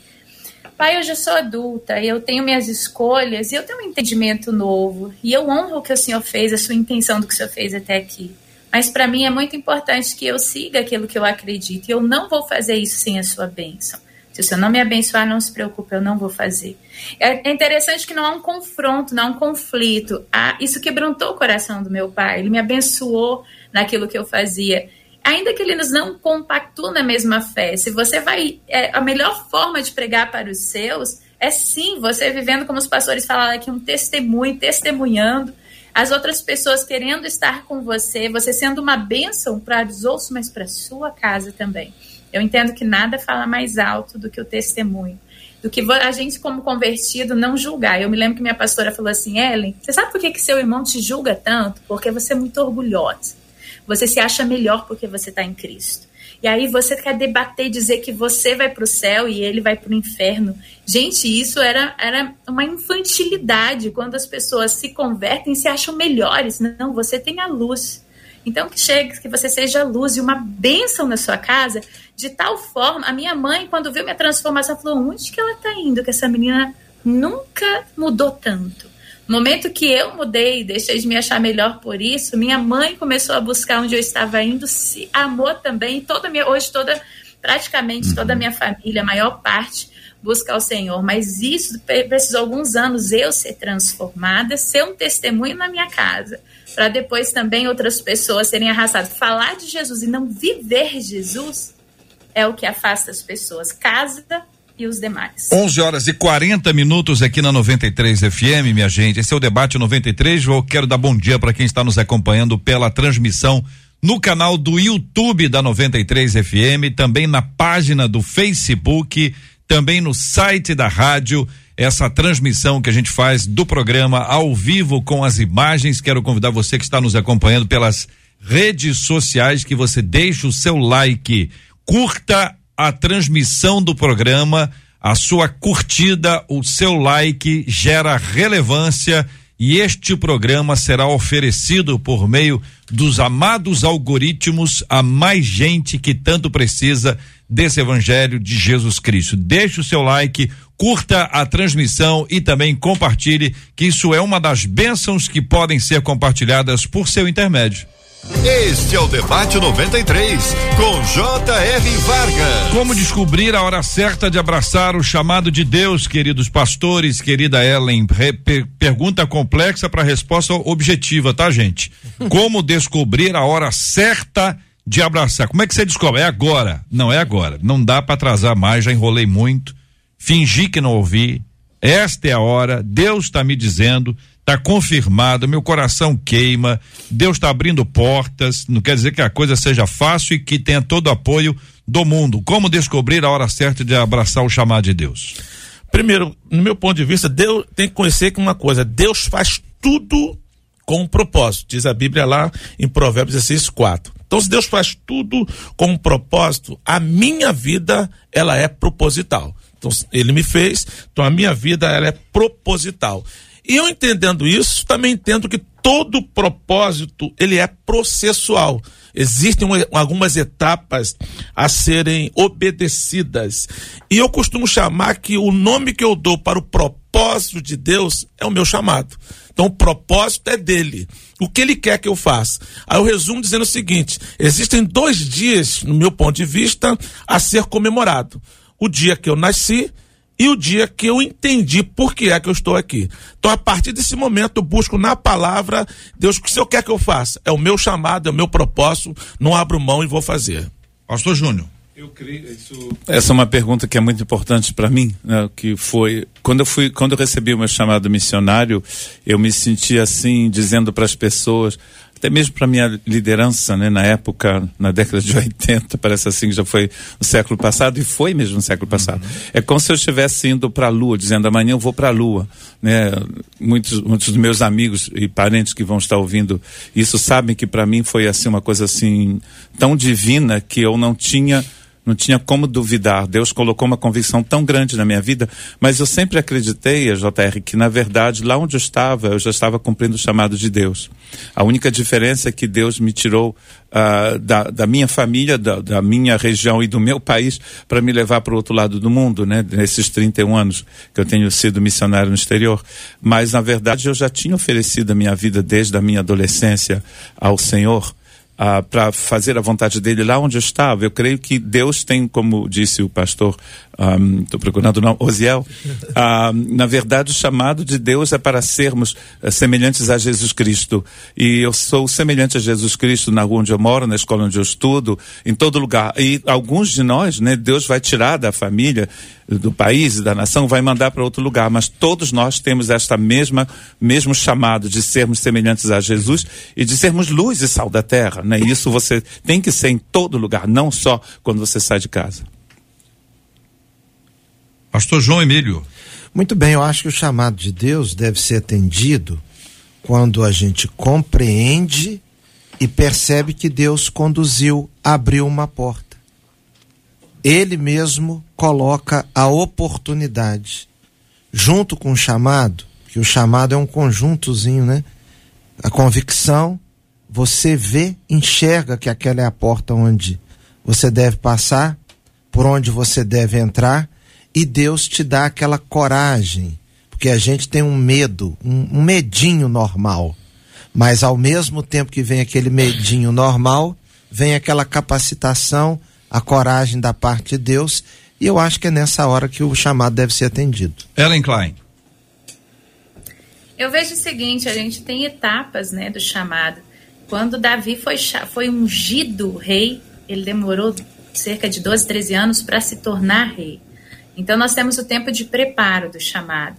pai, eu já sou adulta, eu tenho minhas escolhas e eu tenho um entendimento novo e eu honro o que o senhor fez, a sua intenção do que o senhor fez até aqui. Mas para mim é muito importante que eu siga aquilo que eu acredito e eu não vou fazer isso sem a sua bênção. Se o Senhor não me abençoar, não se preocupe, eu não vou fazer. É interessante que não há um confronto, não há um conflito. Ah, isso quebrantou o coração do meu pai. Ele me abençoou naquilo que eu fazia. Ainda que ele nos não compactua na mesma fé, se você vai. É, a melhor forma de pregar para os seus é sim você vivendo, como os pastores falaram aqui, um testemunho, testemunhando as outras pessoas querendo estar com você, você sendo uma bênção para os outros, mas para sua casa também. Eu entendo que nada fala mais alto do que o testemunho. Do que a gente, como convertido, não julgar. Eu me lembro que minha pastora falou assim: Ellen, você sabe por que, que seu irmão te julga tanto? Porque você é muito orgulhosa. Você se acha melhor porque você está em Cristo. E aí você quer debater, dizer que você vai para o céu e ele vai para o inferno. Gente, isso era, era uma infantilidade quando as pessoas se convertem e se acham melhores. Não, você tem a luz. Então, que chegue, que você seja luz e uma bênção na sua casa, de tal forma. A minha mãe, quando viu minha transformação, falou: onde que ela está indo? Que essa menina nunca mudou tanto. No momento que eu mudei, deixei de me achar melhor por isso, minha mãe começou a buscar onde eu estava indo, se amou também. Toda minha, hoje, toda, praticamente toda a uhum. minha família, a maior parte, busca o Senhor. Mas isso precisou alguns anos eu ser transformada, ser um testemunho na minha casa para depois também outras pessoas serem arrastadas. Falar de Jesus e não viver Jesus é o que afasta as pessoas. Casa e os demais. 11 horas e 40 minutos aqui na 93 FM, minha gente. Esse é o debate 93. Eu quero dar bom dia para quem está nos acompanhando pela transmissão no canal do YouTube da 93 FM, também na página do Facebook, também no site da rádio essa transmissão que a gente faz do programa ao vivo com as imagens. Quero convidar você que está nos acompanhando pelas redes sociais que você deixe o seu like, curta a transmissão do programa, a sua curtida, o seu like gera relevância e este programa será oferecido por meio dos amados algoritmos a mais gente que tanto precisa desse evangelho de Jesus Cristo. Deixe o seu like, curta a transmissão e também compartilhe, que isso é uma das bênçãos que podem ser compartilhadas por seu intermédio. Este é o Debate 93, com J.R. Vargas. Como descobrir a hora certa de abraçar o chamado de Deus, queridos pastores, querida Ellen? per pergunta complexa para resposta objetiva, tá, gente? Como descobrir a hora certa de abraçar? Como é que você descobre? É agora. Não é agora. Não dá para atrasar mais, já enrolei muito fingi que não ouvi. Esta é a hora, Deus está me dizendo, está confirmado, meu coração queima, Deus está abrindo portas. Não quer dizer que a coisa seja fácil e que tenha todo o apoio do mundo. Como descobrir a hora certa de abraçar o chamado de Deus? Primeiro, no meu ponto de vista, Deus tem que conhecer que uma coisa: Deus faz tudo com um propósito, diz a Bíblia lá em Provérbios 16, 4. Então, se Deus faz tudo com um propósito, a minha vida ela é proposital. Então, ele me fez, então a minha vida ela é proposital. E eu entendendo isso, também entendo que todo propósito ele é processual. Existem algumas etapas a serem obedecidas. E eu costumo chamar que o nome que eu dou para o propósito de Deus é o meu chamado. Então o propósito é dele. O que ele quer que eu faça? Aí eu resumo dizendo o seguinte: existem dois dias, no meu ponto de vista, a ser comemorado o dia que eu nasci e o dia que eu entendi por que é que eu estou aqui. Então, a partir desse momento, eu busco na palavra, Deus, o que o Senhor quer que eu faça? É o meu chamado, é o meu propósito, não abro mão e vou fazer. Pastor Júnior. Eu creio isso. Essa é uma pergunta que é muito importante para mim, né, que foi quando eu fui, quando eu recebi o meu chamado missionário, eu me senti assim dizendo para as pessoas, até mesmo para minha liderança, né, na época, na década de 80, parece assim que já foi no século passado e foi mesmo no século passado. Uhum. É como se eu estivesse indo para a Lua, dizendo amanhã eu vou para a Lua, né? Muitos, muitos dos meus amigos e parentes que vão estar ouvindo isso sabem que para mim foi assim uma coisa assim tão divina que eu não tinha não tinha como duvidar. Deus colocou uma convicção tão grande na minha vida, mas eu sempre acreditei, JR, que na verdade, lá onde eu estava, eu já estava cumprindo o chamado de Deus. A única diferença é que Deus me tirou uh, da, da, minha família, da, da, minha região e do meu país para me levar para o outro lado do mundo, né? Nesses 31 anos que eu tenho sido missionário no exterior. Mas, na verdade, eu já tinha oferecido a minha vida desde a minha adolescência ao Senhor ah, para fazer a vontade dele lá onde eu estava. Eu creio que Deus tem, como disse o pastor, estou um, procurando o nome, Osiel, um, na verdade o chamado de Deus é para sermos uh, semelhantes a Jesus Cristo. E eu sou semelhante a Jesus Cristo na rua onde eu moro, na escola onde eu estudo, em todo lugar. E alguns de nós, né, Deus vai tirar da família, do país, da nação, vai mandar para outro lugar. Mas todos nós temos esta mesma, mesmo chamado de sermos semelhantes a Jesus e de sermos luz e sal da terra. Né? Isso você tem que ser em todo lugar, não só quando você sai de casa. Pastor João Emílio. Muito bem, eu acho que o chamado de Deus deve ser atendido quando a gente compreende e percebe que Deus conduziu, abriu uma porta ele mesmo coloca a oportunidade junto com o chamado, que o chamado é um conjuntozinho, né? A convicção, você vê, enxerga que aquela é a porta onde você deve passar, por onde você deve entrar, e Deus te dá aquela coragem, porque a gente tem um medo, um, um medinho normal, mas ao mesmo tempo que vem aquele medinho normal, vem aquela capacitação a coragem da parte de Deus, e eu acho que é nessa hora que o chamado deve ser atendido. Ellen Klein. Eu vejo o seguinte, a gente tem etapas, né, do chamado. Quando Davi foi, foi ungido rei, ele demorou cerca de 12, 13 anos para se tornar rei. Então nós temos o tempo de preparo do chamado.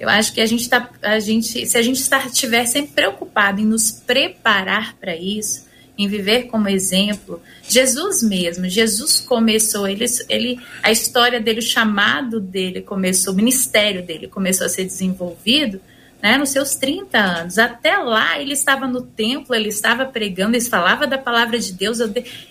Eu acho que a gente tá, a gente, se a gente estiver sempre preocupado em nos preparar para isso, em viver como exemplo. Jesus mesmo, Jesus começou, ele, ele, a história dele, o chamado dele começou, o ministério dele começou a ser desenvolvido né, nos seus 30 anos. Até lá ele estava no templo, ele estava pregando, ele falava da palavra de Deus,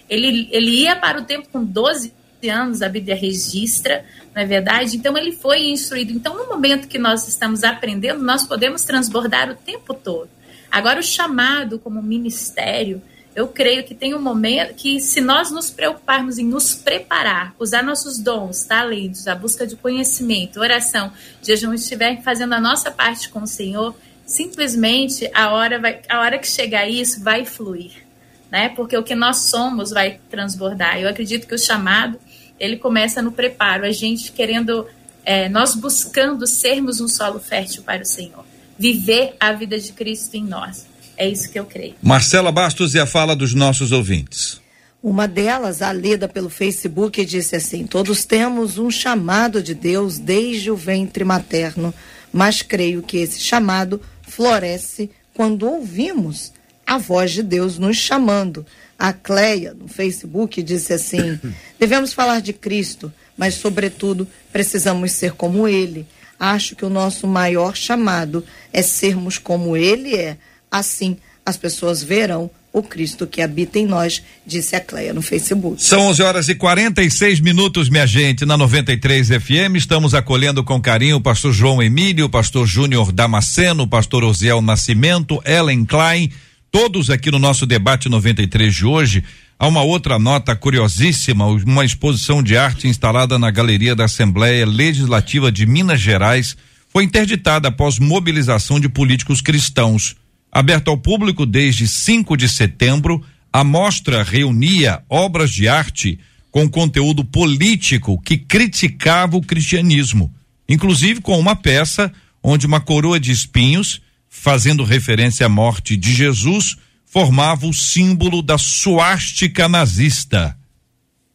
ele, ele ia para o templo com 12 anos, a Bíblia registra, não é verdade? Então ele foi instruído. Então, no momento que nós estamos aprendendo, nós podemos transbordar o tempo todo. Agora, o chamado como ministério, eu creio que tem um momento que, se nós nos preocuparmos em nos preparar, usar nossos dons, talentos, a busca de conhecimento, oração, jejum, estiver fazendo a nossa parte com o Senhor, simplesmente a hora, vai, a hora que chegar isso vai fluir, né? Porque o que nós somos vai transbordar. Eu acredito que o chamado ele começa no preparo, a gente querendo, é, nós buscando sermos um solo fértil para o Senhor, viver a vida de Cristo em nós. É isso que eu creio. Marcela Bastos e a fala dos nossos ouvintes. Uma delas, a lida pelo Facebook, disse assim: Todos temos um chamado de Deus desde o ventre materno, mas creio que esse chamado floresce quando ouvimos a voz de Deus nos chamando. A Cleia, no Facebook, disse assim: Devemos falar de Cristo, mas, sobretudo, precisamos ser como Ele. Acho que o nosso maior chamado é sermos como Ele é Assim, as pessoas verão o Cristo que habita em nós, disse a Cleia no Facebook. São 11 horas e 46 minutos, minha gente, na 93 FM. Estamos acolhendo com carinho o pastor João Emílio, o pastor Júnior Damasceno, o pastor Osiel Nascimento, Ellen Klein, todos aqui no nosso debate 93 de hoje. Há uma outra nota curiosíssima, uma exposição de arte instalada na Galeria da Assembleia Legislativa de Minas Gerais foi interditada após mobilização de políticos cristãos. Aberta ao público desde 5 de setembro, a mostra reunia obras de arte com conteúdo político que criticava o cristianismo. inclusive com uma peça onde uma coroa de espinhos, fazendo referência à morte de Jesus, formava o símbolo da suástica nazista.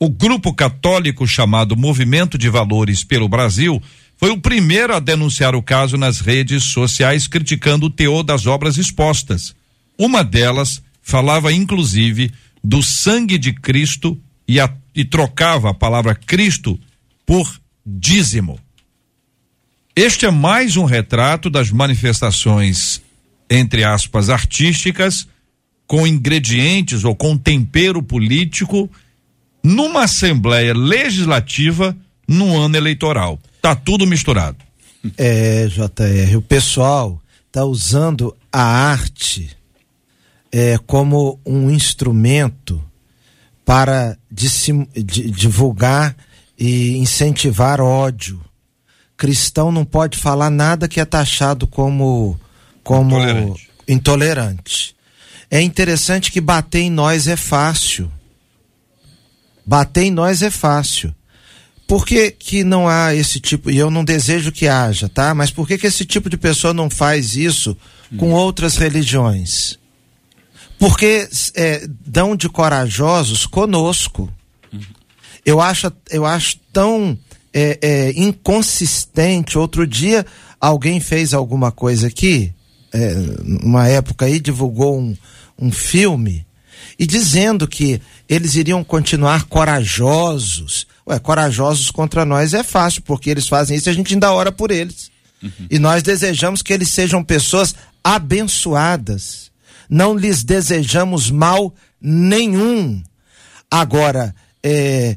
O grupo católico chamado Movimento de Valores pelo Brasil foi o primeiro a denunciar o caso nas redes sociais, criticando o teor das obras expostas. Uma delas falava, inclusive, do sangue de Cristo e, a, e trocava a palavra Cristo por dízimo. Este é mais um retrato das manifestações, entre aspas, artísticas, com ingredientes ou com tempero político, numa Assembleia Legislativa no ano eleitoral. Tá tudo misturado. É, JR, o pessoal tá usando a arte é, como um instrumento para divulgar e incentivar ódio cristão não pode falar nada que é taxado como, como intolerante. intolerante. É interessante que bater em nós é fácil. Bater em nós é fácil. Por que, que não há esse tipo, e eu não desejo que haja, tá? Mas por que, que esse tipo de pessoa não faz isso com hum. outras religiões? Porque é, dão de corajosos conosco. Hum. Eu acho, eu acho tão é, é, inconsistente. Outro dia alguém fez alguma coisa aqui, é, uma época aí, divulgou um, um filme, e dizendo que eles iriam continuar corajosos. Ué, corajosos contra nós é fácil, porque eles fazem isso e a gente ainda ora por eles. Uhum. E nós desejamos que eles sejam pessoas abençoadas. Não lhes desejamos mal nenhum. Agora, é,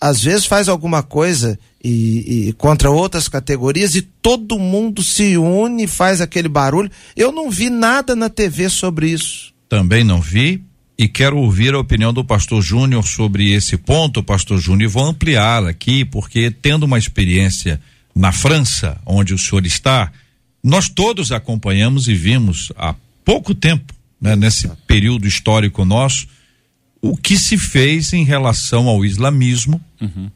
às vezes faz alguma coisa e, e, contra outras categorias e todo mundo se une e faz aquele barulho. Eu não vi nada na TV sobre isso. Também não vi e quero ouvir a opinião do pastor Júnior sobre esse ponto, pastor Júnior, e vou ampliar aqui, porque tendo uma experiência na França, onde o senhor está, nós todos acompanhamos e vimos há pouco tempo, né, nesse período histórico nosso, o que se fez em relação ao islamismo. Uhum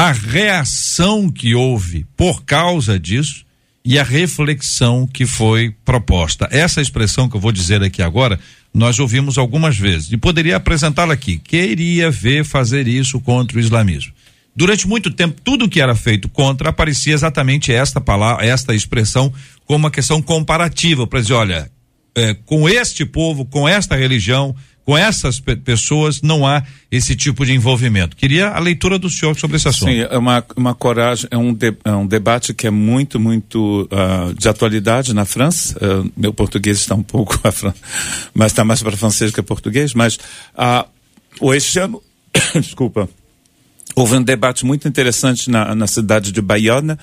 a reação que houve por causa disso e a reflexão que foi proposta. Essa expressão que eu vou dizer aqui agora, nós ouvimos algumas vezes e poderia apresentá-la aqui. Queria ver fazer isso contra o islamismo. Durante muito tempo, tudo que era feito contra aparecia exatamente esta palavra, esta expressão como uma questão comparativa para dizer, olha, é, com este povo, com esta religião, com essas pe pessoas não há esse tipo de envolvimento. Queria a leitura do senhor sobre esse assunto. Sim, é uma, uma coragem, é um, de, é um debate que é muito, muito uh, de atualidade na França. Uh, meu português está um pouco, mas está mais para francês que português. Mas uh, ano, desculpa, houve um debate muito interessante na, na cidade de Bayonne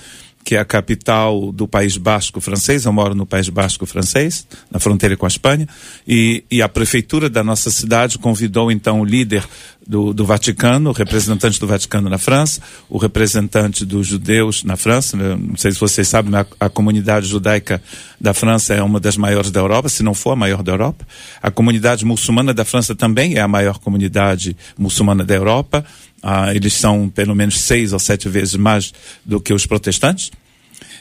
que é a capital do País Basco francês. Eu moro no País Basco francês, na fronteira com a Espanha, e, e a prefeitura da nossa cidade convidou então o líder do, do, Vaticano, o representante do Vaticano na França, o representante dos judeus na França. Não sei se vocês sabem, a, a, comunidade judaica da França é uma das maiores da Europa, se não for a maior da Europa. A comunidade muçulmana da França também é a maior comunidade muçulmana da Europa. Ah, eles são pelo menos seis ou sete vezes mais do que os protestantes.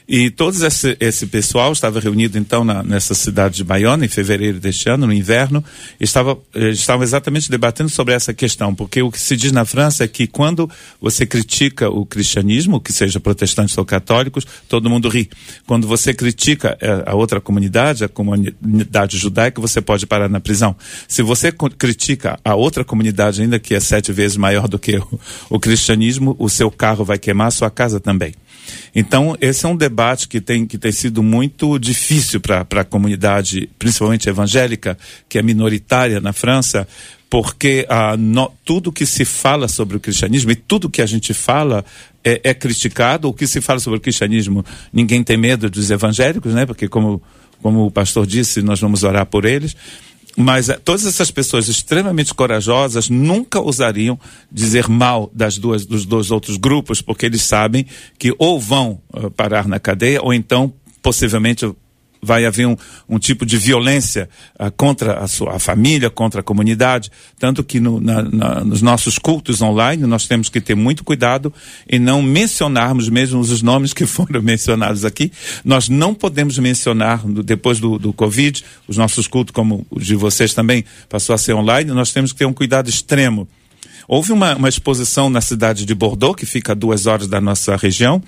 E todo esse, esse pessoal estava reunido então na, nessa cidade de Bayonne em fevereiro deste ano, no inverno, estava estavam exatamente debatendo sobre essa questão, porque o que se diz na França é que quando você critica o cristianismo, que seja protestantes ou católicos, todo mundo ri. Quando você critica é, a outra comunidade, a comunidade judaica, você pode parar na prisão. Se você critica a outra comunidade, ainda que é sete vezes maior do que o, o cristianismo, o seu carro vai queimar, a sua casa também. Então, esse é um debate que tem, que tem sido muito difícil para a comunidade, principalmente evangélica, que é minoritária na França, porque ah, no, tudo que se fala sobre o cristianismo e tudo que a gente fala é, é, criticado. O que se fala sobre o cristianismo, ninguém tem medo dos evangélicos, né? Porque, como, como o pastor disse, nós vamos orar por eles. Mas uh, todas essas pessoas extremamente corajosas nunca ousariam dizer mal das duas, dos dois outros grupos, porque eles sabem que ou vão uh, parar na cadeia ou então possivelmente vai haver um, um tipo de violência uh, contra a sua a família, contra a comunidade. Tanto que no, na, na, nos nossos cultos online nós temos que ter muito cuidado em não mencionarmos mesmo os nomes que foram mencionados aqui. Nós não podemos mencionar, depois do, do Covid, os nossos cultos, como os de vocês também, passou a ser online, nós temos que ter um cuidado extremo. Houve uma, uma exposição na cidade de Bordeaux, que fica a duas horas da nossa região,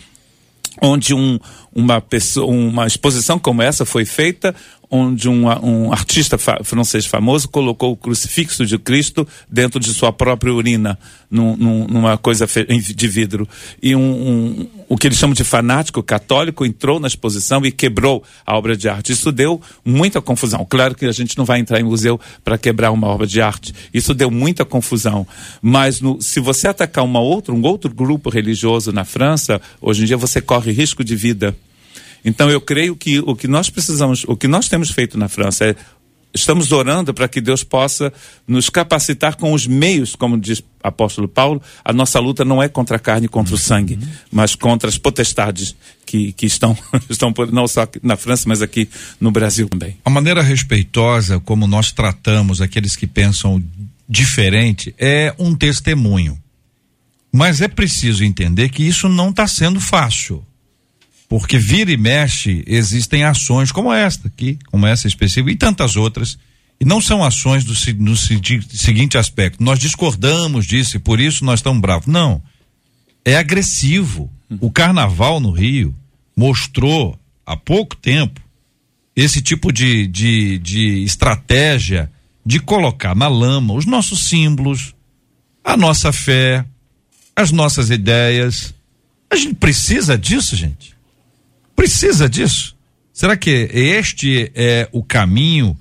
onde um, uma, pessoa, uma exposição como essa foi feita, onde um, um artista fa francês famoso colocou o crucifixo de Cristo dentro de sua própria urina, num, num, numa coisa de vidro. E um, um, o que eles chamam de fanático católico entrou na exposição e quebrou a obra de arte. Isso deu muita confusão. Claro que a gente não vai entrar em museu para quebrar uma obra de arte. Isso deu muita confusão. Mas no, se você atacar uma outra, um outro grupo religioso na França, hoje em dia você corre risco de vida. Então eu creio que o que nós precisamos, o que nós temos feito na França é estamos orando para que Deus possa nos capacitar com os meios, como diz o apóstolo Paulo, a nossa luta não é contra a carne e contra o sangue, uhum. mas contra as potestades que, que estão, estão não só na França, mas aqui no Brasil também. A maneira respeitosa como nós tratamos aqueles que pensam diferente é um testemunho. Mas é preciso entender que isso não está sendo fácil. Porque vira e mexe, existem ações como esta aqui, como essa específica, e tantas outras. E não são ações do, no seguinte aspecto. Nós discordamos disso e por isso nós estamos bravos. Não. É agressivo. O carnaval no Rio mostrou há pouco tempo esse tipo de, de, de estratégia de colocar na lama os nossos símbolos, a nossa fé, as nossas ideias. A gente precisa disso, gente. Precisa disso? Será que este é o caminho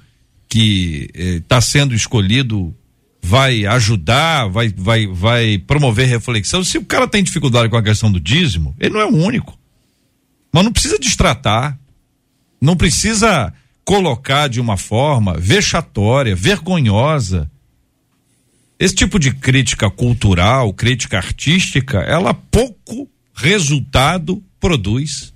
que está eh, sendo escolhido? Vai ajudar, vai, vai, vai promover reflexão? Se o cara tem dificuldade com a questão do dízimo, ele não é o único. Mas não precisa destratar, não precisa colocar de uma forma vexatória, vergonhosa. Esse tipo de crítica cultural, crítica artística, ela pouco resultado produz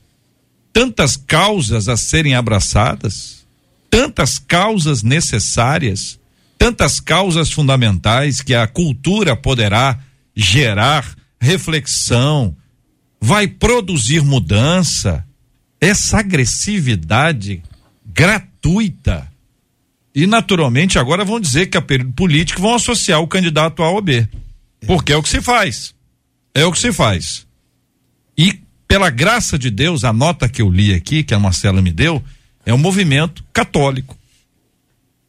tantas causas a serem abraçadas, tantas causas necessárias, tantas causas fundamentais que a cultura poderá gerar reflexão, vai produzir mudança. Essa agressividade gratuita. E naturalmente agora vão dizer que a política vão associar o candidato A ou B. Porque é o que se faz. É o que se faz. E pela graça de Deus, a nota que eu li aqui, que a Marcela me deu, é um movimento católico.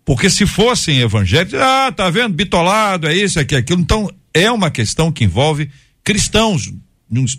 Porque se fossem evangélicos, ah, tá vendo, bitolado, é isso, é aquilo. Então, é uma questão que envolve cristãos,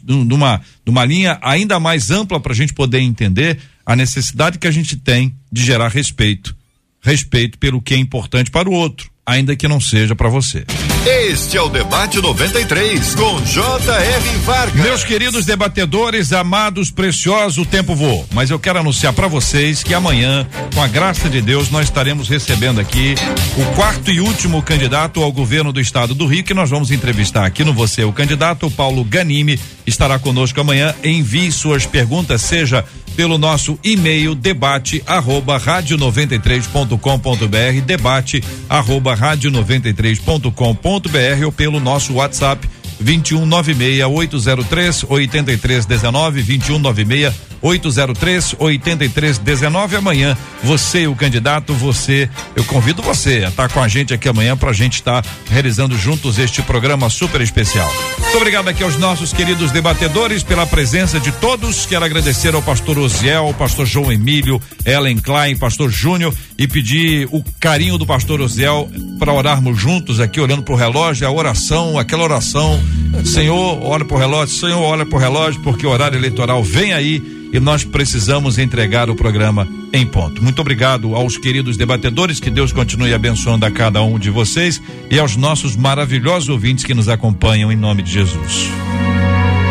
numa, numa linha ainda mais ampla para a gente poder entender a necessidade que a gente tem de gerar respeito. Respeito pelo que é importante para o outro, ainda que não seja para você. Este é o Debate 93, com J.R. Vargas. Meus queridos debatedores, amados, preciosos, o tempo voou. Mas eu quero anunciar para vocês que amanhã, com a graça de Deus, nós estaremos recebendo aqui o quarto e último candidato ao governo do estado do Rio, que nós vamos entrevistar aqui no Você, o candidato, Paulo Ganime, estará conosco amanhã. Envie suas perguntas, seja pelo nosso e-mail debate arroba rádio 93.com.br debate arroba rádio 93.com.br ou pelo nosso WhatsApp 2196 803 8319 2196 803 8319 amanhã você o candidato você eu convido você a estar com a gente aqui amanhã para a gente estar realizando juntos este programa super especial. Muito obrigado aqui aos nossos queridos debatedores pela presença de todos. Quero agradecer ao pastor Osiel ao pastor João Emílio Ellen Klein pastor Júnior e pedir o carinho do pastor Osiel para orarmos juntos aqui olhando para o relógio a oração aquela oração Senhor, olha pro relógio, Senhor, olha pro relógio, porque o horário eleitoral vem aí e nós precisamos entregar o programa em ponto. Muito obrigado aos queridos debatedores, que Deus continue abençoando a cada um de vocês e aos nossos maravilhosos ouvintes que nos acompanham em nome de Jesus.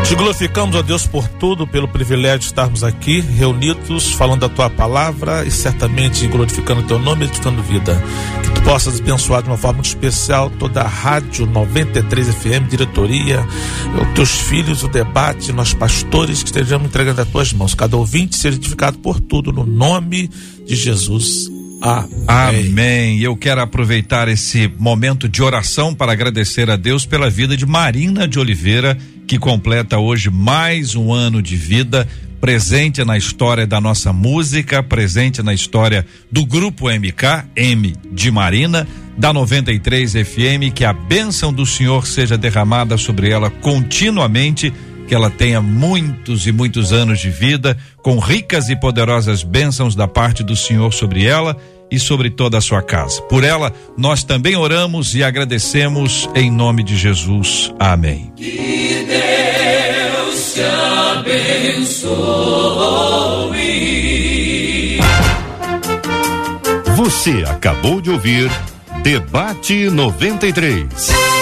Te glorificamos, ó Deus, por tudo, pelo privilégio de estarmos aqui reunidos, falando a tua palavra e certamente glorificando o teu nome e edificando vida. Que tu possas abençoar de uma forma muito especial toda a Rádio 93 FM, diretoria, os teus filhos, o debate, nós pastores que estejamos entregando as tuas mãos. Cada ouvinte seja edificado por tudo, no nome de Jesus. Amém. Amém. Eu quero aproveitar esse momento de oração para agradecer a Deus pela vida de Marina de Oliveira que completa hoje mais um ano de vida, presente na história da nossa música, presente na história do grupo MK, M de Marina, da 93 FM, que a bênção do Senhor seja derramada sobre ela continuamente, que ela tenha muitos e muitos anos de vida, com ricas e poderosas bênçãos da parte do Senhor sobre ela e sobre toda a sua casa. Por ela, nós também oramos e agradecemos em nome de Jesus. Amém. Que Deus te abençoe. Você acabou de ouvir Debate 93.